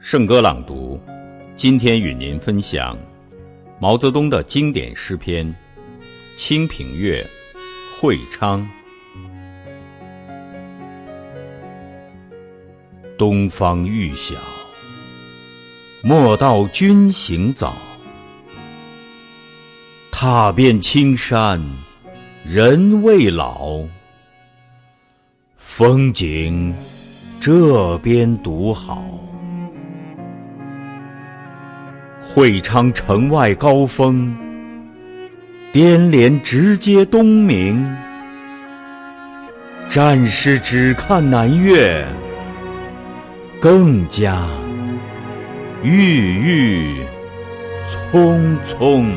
圣歌朗读，今天与您分享毛泽东的经典诗篇《清平乐·会昌》。东方欲晓，莫道君行早。踏遍青山，人未老。风景这边独好。会昌城外高峰，颠连直接东明。战士只看南岳，更加郁郁葱葱。